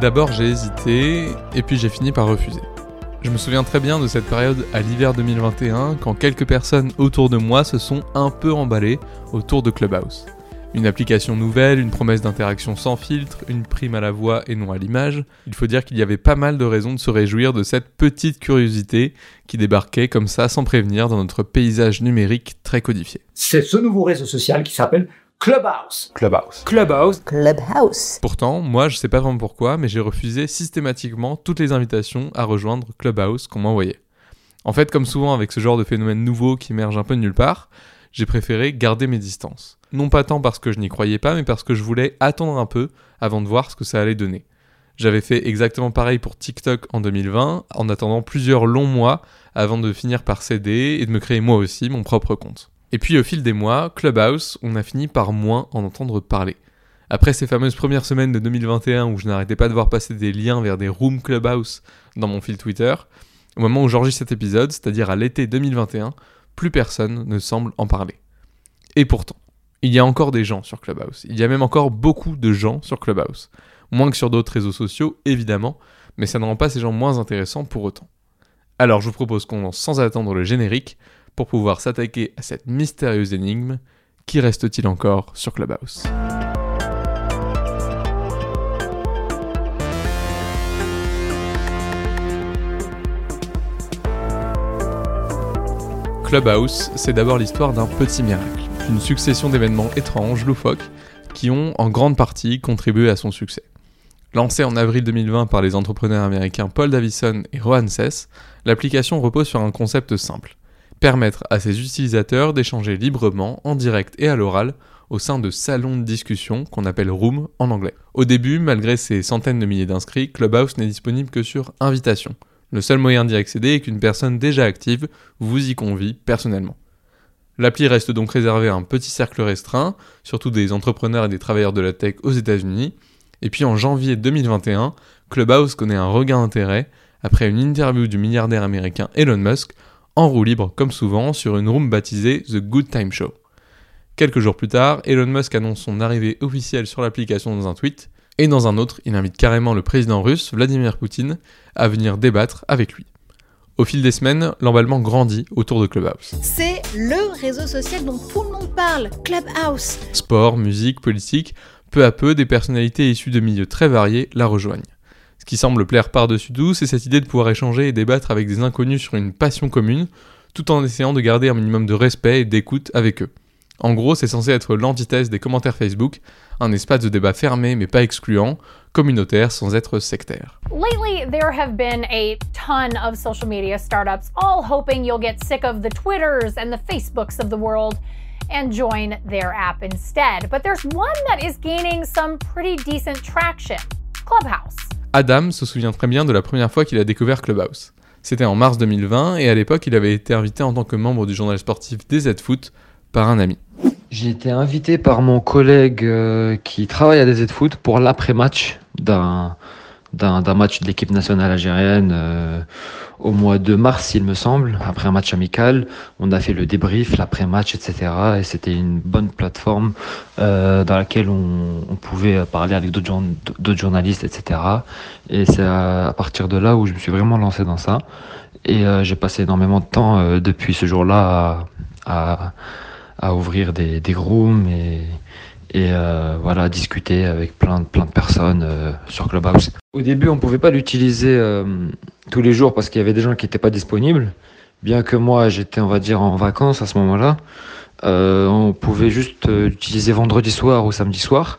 D'abord j'ai hésité, et puis j'ai fini par refuser. Je me souviens très bien de cette période à l'hiver 2021 quand quelques personnes autour de moi se sont un peu emballées autour de Clubhouse. Une application nouvelle, une promesse d'interaction sans filtre, une prime à la voix et non à l'image. Il faut dire qu'il y avait pas mal de raisons de se réjouir de cette petite curiosité qui débarquait comme ça sans prévenir dans notre paysage numérique très codifié. C'est ce nouveau réseau social qui s'appelle Clubhouse. Clubhouse. Clubhouse. Clubhouse. Pourtant, moi je sais pas vraiment pourquoi, mais j'ai refusé systématiquement toutes les invitations à rejoindre Clubhouse qu'on m'envoyait. En fait, comme souvent avec ce genre de phénomène nouveau qui émerge un peu de nulle part, j'ai préféré garder mes distances. Non pas tant parce que je n'y croyais pas, mais parce que je voulais attendre un peu avant de voir ce que ça allait donner. J'avais fait exactement pareil pour TikTok en 2020, en attendant plusieurs longs mois avant de finir par céder et de me créer moi aussi mon propre compte. Et puis au fil des mois, Clubhouse, on a fini par moins en entendre parler. Après ces fameuses premières semaines de 2021 où je n'arrêtais pas de voir passer des liens vers des rooms Clubhouse dans mon fil Twitter, au moment où j'enregistre cet épisode, c'est-à-dire à l'été 2021, plus personne ne semble en parler. Et pourtant, il y a encore des gens sur Clubhouse. Il y a même encore beaucoup de gens sur Clubhouse. Moins que sur d'autres réseaux sociaux, évidemment, mais ça ne rend pas ces gens moins intéressants pour autant. Alors je vous propose qu'on lance sans attendre le générique pour pouvoir s'attaquer à cette mystérieuse énigme. Qui reste-t-il encore sur Clubhouse? Clubhouse, c'est d'abord l'histoire d'un petit miracle, une succession d'événements étranges, loufoques, qui ont en grande partie contribué à son succès. Lancée en avril 2020 par les entrepreneurs américains Paul Davison et Rohan Sess, l'application repose sur un concept simple permettre à ses utilisateurs d'échanger librement, en direct et à l'oral, au sein de salons de discussion qu'on appelle room en anglais. Au début, malgré ses centaines de milliers d'inscrits, Clubhouse n'est disponible que sur invitation. Le seul moyen d'y accéder est qu'une personne déjà active vous y convie personnellement. L'appli reste donc réservée à un petit cercle restreint, surtout des entrepreneurs et des travailleurs de la tech aux États-Unis. Et puis en janvier 2021, Clubhouse connaît un regain d'intérêt après une interview du milliardaire américain Elon Musk en roue libre comme souvent sur une room baptisée The Good Time Show. Quelques jours plus tard, Elon Musk annonce son arrivée officielle sur l'application dans un tweet et dans un autre, il invite carrément le président russe, Vladimir Poutine, à venir débattre avec lui. Au fil des semaines, l'emballement grandit autour de Clubhouse. C'est le réseau social dont tout le monde parle, Clubhouse. Sport, musique, politique, peu à peu, des personnalités issues de milieux très variés la rejoignent. Qui semble plaire par-dessus tout, c'est cette idée de pouvoir échanger et débattre avec des inconnus sur une passion commune, tout en essayant de garder un minimum de respect et d'écoute avec eux. En gros, c'est censé être l'antithèse des commentaires Facebook, un espace de débat fermé mais pas excluant, communautaire sans être sectaire. Lately, there have been a ton of social media startups all hoping you'll get sick of the Twitters and the Facebooks of the world and join their app instead. But there's one that is gaining some pretty decent traction Clubhouse. Adam se souvient très bien de la première fois qu'il a découvert Clubhouse. C'était en mars 2020 et à l'époque il avait été invité en tant que membre du journal sportif DZ Foot par un ami. J'ai été invité par mon collègue euh, qui travaille à DZ Foot pour l'après-match d'un d'un match de l'équipe nationale algérienne euh, au mois de mars, il me semble, après un match amical. On a fait le débrief, l'après-match, etc. Et c'était une bonne plateforme euh, dans laquelle on, on, pouvait parler avec d'autres journalistes, etc. Et c'est à, partir de là où je me suis vraiment lancé dans ça. Et j'ai passé énormément de temps depuis ce jour-là à, à à ouvrir des, des rooms et, et euh, voilà discuter avec plein de plein de personnes euh, sur Clubhouse. Au début, on pouvait pas l'utiliser euh, tous les jours parce qu'il y avait des gens qui étaient pas disponibles. Bien que moi, j'étais on va dire en vacances à ce moment-là, on pouvait juste l'utiliser vendredi soir ou samedi soir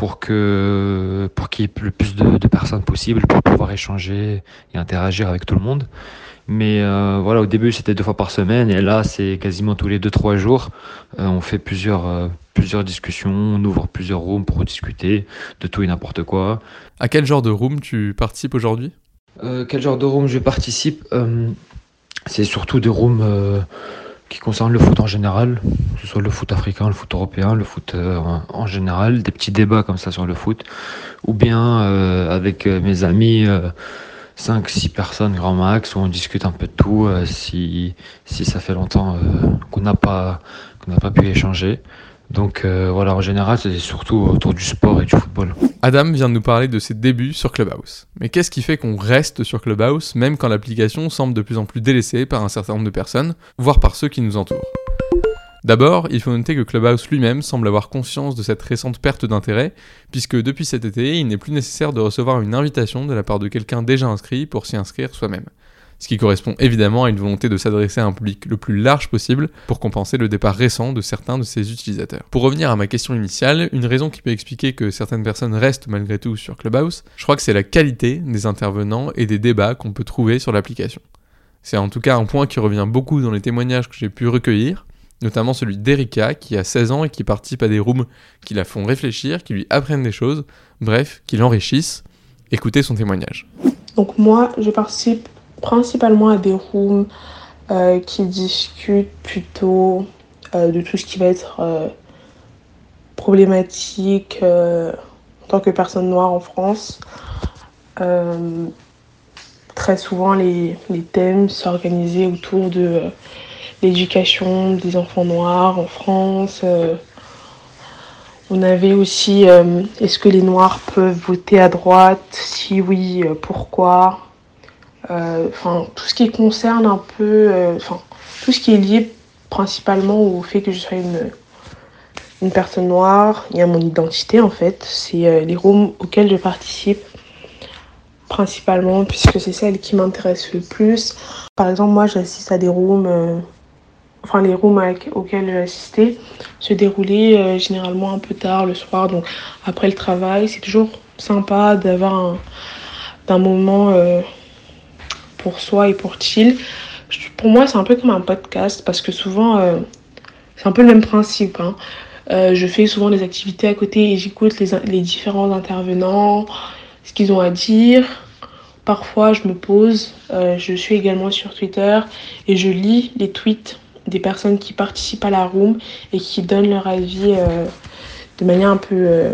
pour que pour qu'il y ait le plus de, de personnes possible pour pouvoir échanger et interagir avec tout le monde. Mais euh, voilà, au début, c'était deux fois par semaine. Et là, c'est quasiment tous les deux, trois jours. Euh, on fait plusieurs, euh, plusieurs discussions. On ouvre plusieurs rooms pour discuter de tout et n'importe quoi. À quel genre de room tu participes aujourd'hui? Quel genre de room je participe? C'est surtout des rooms qui concernent le foot en général. Que ce soit le foot africain, le foot européen, le foot en général. Des petits débats comme ça sur le foot. Ou bien avec mes amis 5-6 personnes grand max où on discute un peu de tout euh, si, si ça fait longtemps euh, qu'on n'a pas, qu'on n'a pas pu échanger. Donc euh, voilà, en général, c'est surtout autour du sport et du football. Adam vient de nous parler de ses débuts sur Clubhouse. Mais qu'est-ce qui fait qu'on reste sur Clubhouse même quand l'application semble de plus en plus délaissée par un certain nombre de personnes, voire par ceux qui nous entourent? D'abord, il faut noter que Clubhouse lui-même semble avoir conscience de cette récente perte d'intérêt, puisque depuis cet été, il n'est plus nécessaire de recevoir une invitation de la part de quelqu'un déjà inscrit pour s'y inscrire soi-même. Ce qui correspond évidemment à une volonté de s'adresser à un public le plus large possible pour compenser le départ récent de certains de ses utilisateurs. Pour revenir à ma question initiale, une raison qui peut expliquer que certaines personnes restent malgré tout sur Clubhouse, je crois que c'est la qualité des intervenants et des débats qu'on peut trouver sur l'application. C'est en tout cas un point qui revient beaucoup dans les témoignages que j'ai pu recueillir, notamment celui d'Erika qui a 16 ans et qui participe à des rooms qui la font réfléchir, qui lui apprennent des choses, bref, qui l'enrichissent. Écoutez son témoignage. Donc moi, je participe principalement à des rooms euh, qui discutent plutôt euh, de tout ce qui va être euh, problématique en tant que personne noire en France. très souvent, les, les thèmes s'organisaient autour de l'éducation des enfants noirs en France. On avait aussi est-ce que les noirs peuvent voter à droite? Si oui, pourquoi? Enfin, tout ce qui concerne un peu, enfin, tout ce qui est lié principalement au fait que je sois une, une personne noire, il y a mon identité en fait, c'est les rooms auxquels je participe principalement puisque c'est celle qui m'intéresse le plus. Par exemple, moi j'assiste à des rooms enfin les rooms auxquels j'ai assisté se déroulaient euh, généralement un peu tard le soir, donc après le travail. C'est toujours sympa d'avoir un, moment euh, pour soi et pour chill. Pour moi, c'est un peu comme un podcast parce que souvent, euh, c'est un peu le même principe. Hein. je fais souvent des activités à côté et j'écoute les, différents intervenants, ce qu'ils ont à dire. Parfois, je me pose, je suis également sur Twitter et je lis les tweets des personnes qui participent à la room et qui donnent leur avis euh, de manière un peu euh,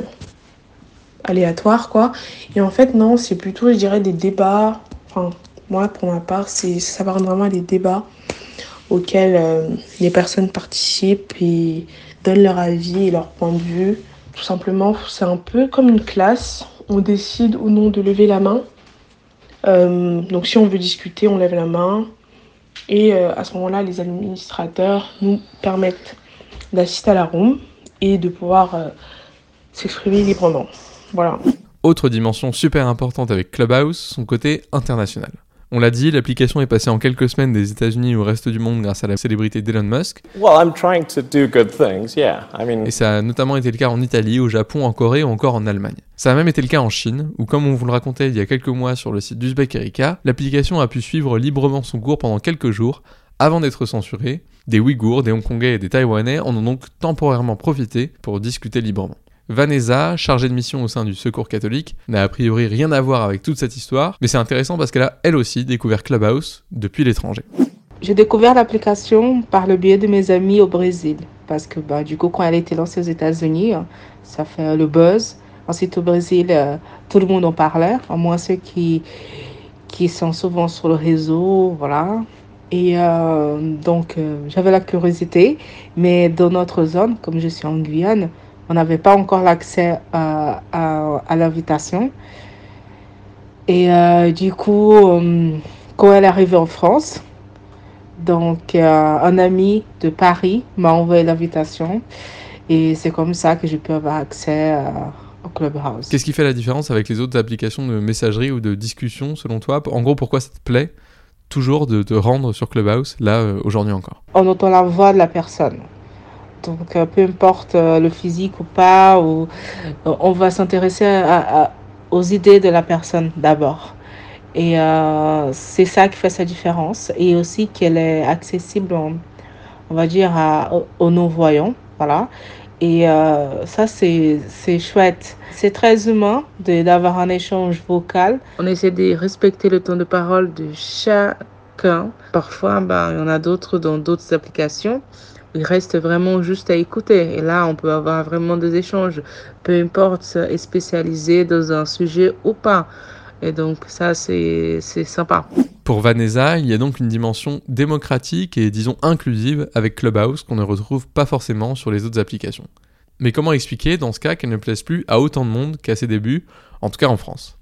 aléatoire quoi. Et en fait non, c'est plutôt je dirais des débats, moi pour ma part c'est va vraiment des débats auxquels euh, les personnes participent et donnent leur avis et leur point de vue. Tout simplement, c'est un peu comme une classe. On décide ou non de lever la main. donc si on veut discuter, on lève la main. Et euh, à ce moment-là, les administrateurs nous permettent d'assister à la room et de pouvoir euh, s'exprimer librement. Voilà. Autre dimension super importante avec Clubhouse, son côté international. On l'a dit, l'application est passée en quelques semaines des États-Unis au reste du monde grâce à la célébrité d'Elon Musk. Et ça a notamment été le cas en Italie, au Japon, en Corée ou encore en Allemagne. Ça a même été le cas en Chine, où comme on vous le racontait il y a quelques mois sur le site d'Uzbek Erika, l'application a pu suivre librement son cours pendant quelques jours avant d'être censurée. Des Ouïghours, des Hongkongais et des Taïwanais en ont donc temporairement profité pour discuter librement. Vanessa, chargée de mission au sein du Secours catholique, n'a a priori rien à voir avec toute cette histoire, mais c'est intéressant parce qu'elle a elle aussi découvert Clubhouse depuis l'étranger. J'ai découvert l'application par le biais de mes amis au Brésil, parce que bah, du coup quand elle a été lancée aux États-Unis, ça fait le buzz. Ensuite au Brésil, euh, tout le monde en parlait, au moins ceux qui, qui sont souvent sur le réseau, voilà. Et euh, donc euh, j'avais la curiosité, mais dans notre zone, comme je suis en Guyane, on n'avait pas encore l'accès à, à, l'invitation. Et euh, du coup, euh, quand elle est arrivée en France, donc euh, un ami de Paris m'a envoyé l'invitation. Et c'est comme ça que j'ai pu avoir accès au Clubhouse. Qu'est-ce qui fait la différence avec les autres applications de messagerie ou de discussion selon toi? En gros, pourquoi ça te plaît toujours de te rendre sur Clubhouse, là, aujourd'hui encore? On entend la voix de la personne. Donc, euh, peu importe euh, le physique ou pas, ou, euh, on va s'intéresser aux idées de la personne d'abord. Et c'est ça qui fait sa différence. Et aussi qu'elle est accessible, on, va dire, aux non-voyants. Voilà. Et ça, c'est chouette. C'est très humain d'avoir un échange vocal. On essaie de respecter le temps de parole de chacun. Parfois, ben, il y en a d'autres dans d'autres applications il reste vraiment juste à écouter. Et là, on peut avoir vraiment des échanges, peu importe, est spécialisé dans un sujet ou pas. Et donc ça, c'est sympa. Pour Vanessa, il y a donc une dimension démocratique et disons inclusive avec Clubhouse qu'on ne retrouve pas forcément sur les autres applications. Mais comment expliquer dans ce cas qu'elle ne plaise plus à autant de monde qu'à ses débuts, en tout cas en France?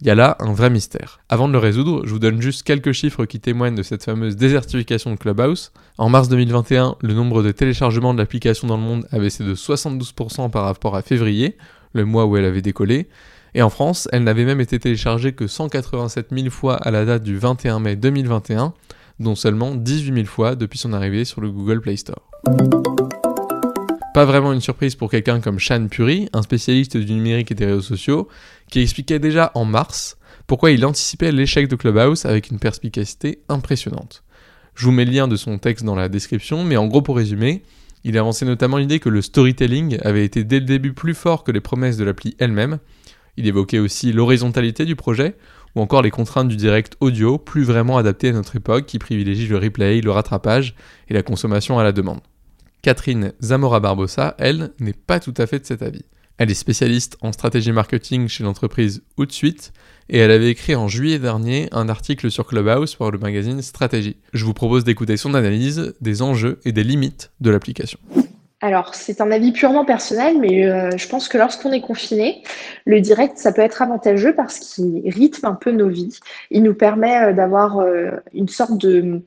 Il y a là un vrai mystère. Avant de le résoudre, je vous donne juste quelques chiffres qui témoignent de cette fameuse désertification de Clubhouse. En mars 2021, le nombre de téléchargements de l'application dans le monde a baissé de 72% par rapport à février, le mois où elle avait décollé. Et en France, elle n'avait même été téléchargée que 187 000 fois à la date du 21 mai 2021, dont seulement 18 000 fois depuis son arrivée sur le Google Play Store. Pas vraiment une surprise pour quelqu'un comme Shan Puri, un spécialiste du numérique et des réseaux sociaux, qui expliquait déjà en mars pourquoi il anticipait l'échec de Clubhouse avec une perspicacité impressionnante. Je vous mets le lien de son texte dans la description, mais en gros pour résumer, il avançait notamment l'idée que le storytelling avait été dès le début plus fort que les promesses de l'appli elle-même. Il évoquait aussi l'horizontalité du projet, ou encore les contraintes du direct audio, plus vraiment adaptées à notre époque, qui privilégie le replay, le rattrapage et la consommation à la demande. Catherine Zamora Barbosa, elle, n'est pas tout à fait de cet avis. Elle est spécialiste en stratégie marketing chez l'entreprise Outsuite et elle avait écrit en juillet dernier un article sur Clubhouse pour le magazine Stratégie. Je vous propose d'écouter son analyse des enjeux et des limites de l'application. Alors, c'est un avis purement personnel, mais euh, je pense que lorsqu'on est confiné, le direct, ça peut être avantageux parce qu'il rythme un peu nos vies. Il nous permet euh, d'avoir euh, une sorte de,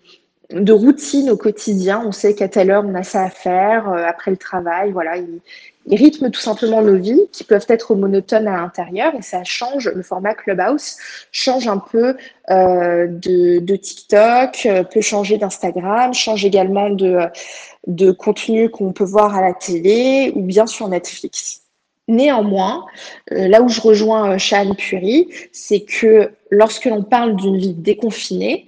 de routine au quotidien. On sait qu'à telle heure, on a ça à faire, euh, après le travail. Voilà, il, rythme tout simplement nos vies qui peuvent être monotones à l'intérieur et ça change, le format Clubhouse change un peu euh, de, TikTok, euh, peut changer d'Instagram, change également de, de contenu qu'on peut voir à la télé ou bien sur Netflix. Néanmoins, là où je rejoins Shane Puri, c'est que lorsque l'on parle d'une vie déconfinée,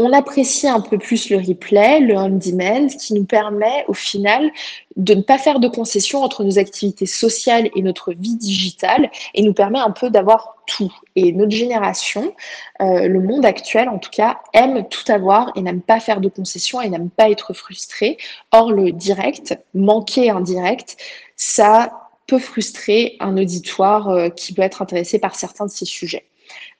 on apprécie un peu plus le replay, le on-demand, qui nous permet au final de ne pas faire de concessions entre nos activités sociales et notre vie digitale et nous permet un peu d'avoir tout. Et notre génération, euh, le monde actuel en tout cas, aime tout avoir et n'aime pas faire de concessions et n'aime pas être frustré. Or, le direct, manquer un direct, ça peut frustrer un auditoire euh, qui peut être intéressé par certains de ces sujets.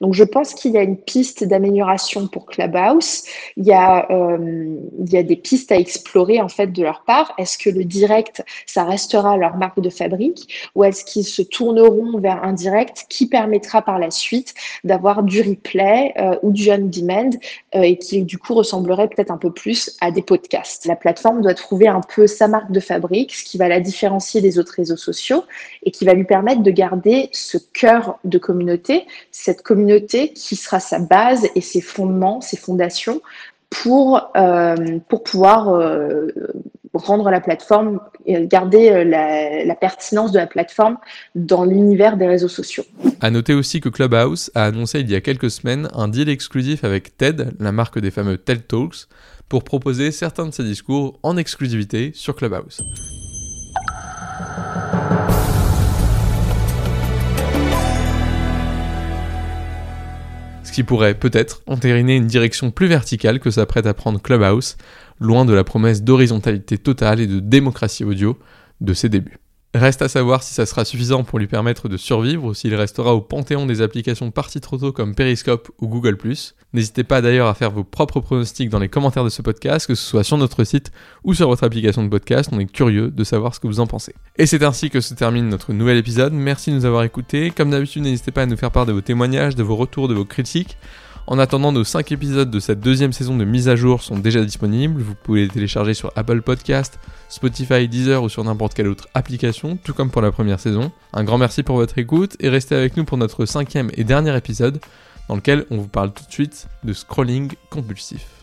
Donc, je pense qu'il y a une piste d'amélioration pour Clubhouse. Il y, a, euh, il y a des pistes à explorer en fait de leur part. Est-ce que le direct, ça restera leur marque de fabrique ou est-ce qu'ils se tourneront vers un direct qui permettra par la suite d'avoir du replay euh, ou du on-demand euh, et qui du coup ressemblerait peut-être un peu plus à des podcasts? La plateforme doit trouver un peu sa marque de fabrique, ce qui va la différencier des autres réseaux sociaux et qui va lui permettre de garder ce cœur de communauté, cette communauté qui sera sa base et ses fondements, ses fondations pour, euh, pouvoir euh, rendre la plateforme et garder euh, la, pertinence de la plateforme dans l'univers des réseaux sociaux. À noter aussi que Clubhouse a annoncé il y a quelques semaines un deal exclusif avec TED, la marque des fameux TED Talks, pour proposer certains de ses discours en exclusivité sur Clubhouse. Ce qui pourrait peut-être entériner une direction plus verticale que s'apprête à prendre Clubhouse, loin de la promesse d'horizontalité totale et de démocratie audio de ses débuts. Reste à savoir si ça sera suffisant pour lui permettre de survivre ou s'il restera au panthéon des applications parties trop tôt comme Periscope ou Google+. N'hésitez pas d'ailleurs à faire vos propres pronostics dans les commentaires de ce podcast, que ce soit sur notre site ou sur votre application de podcast. On est curieux de savoir ce que vous en pensez. Et c'est ainsi que se termine notre nouvel épisode. Merci de nous avoir écoutés. Comme d'habitude, n'hésitez pas à nous faire part de vos témoignages, de vos retours, de vos critiques. En attendant, nos 5 épisodes de cette deuxième saison de mise à jour sont déjà disponibles. Vous pouvez les télécharger sur Apple Podcast, Spotify, Deezer ou sur n'importe quelle autre application, tout comme pour la première saison. Un grand merci pour votre écoute et restez avec nous pour notre cinquième et dernier épisode dans lequel on vous parle tout de suite de scrolling compulsif.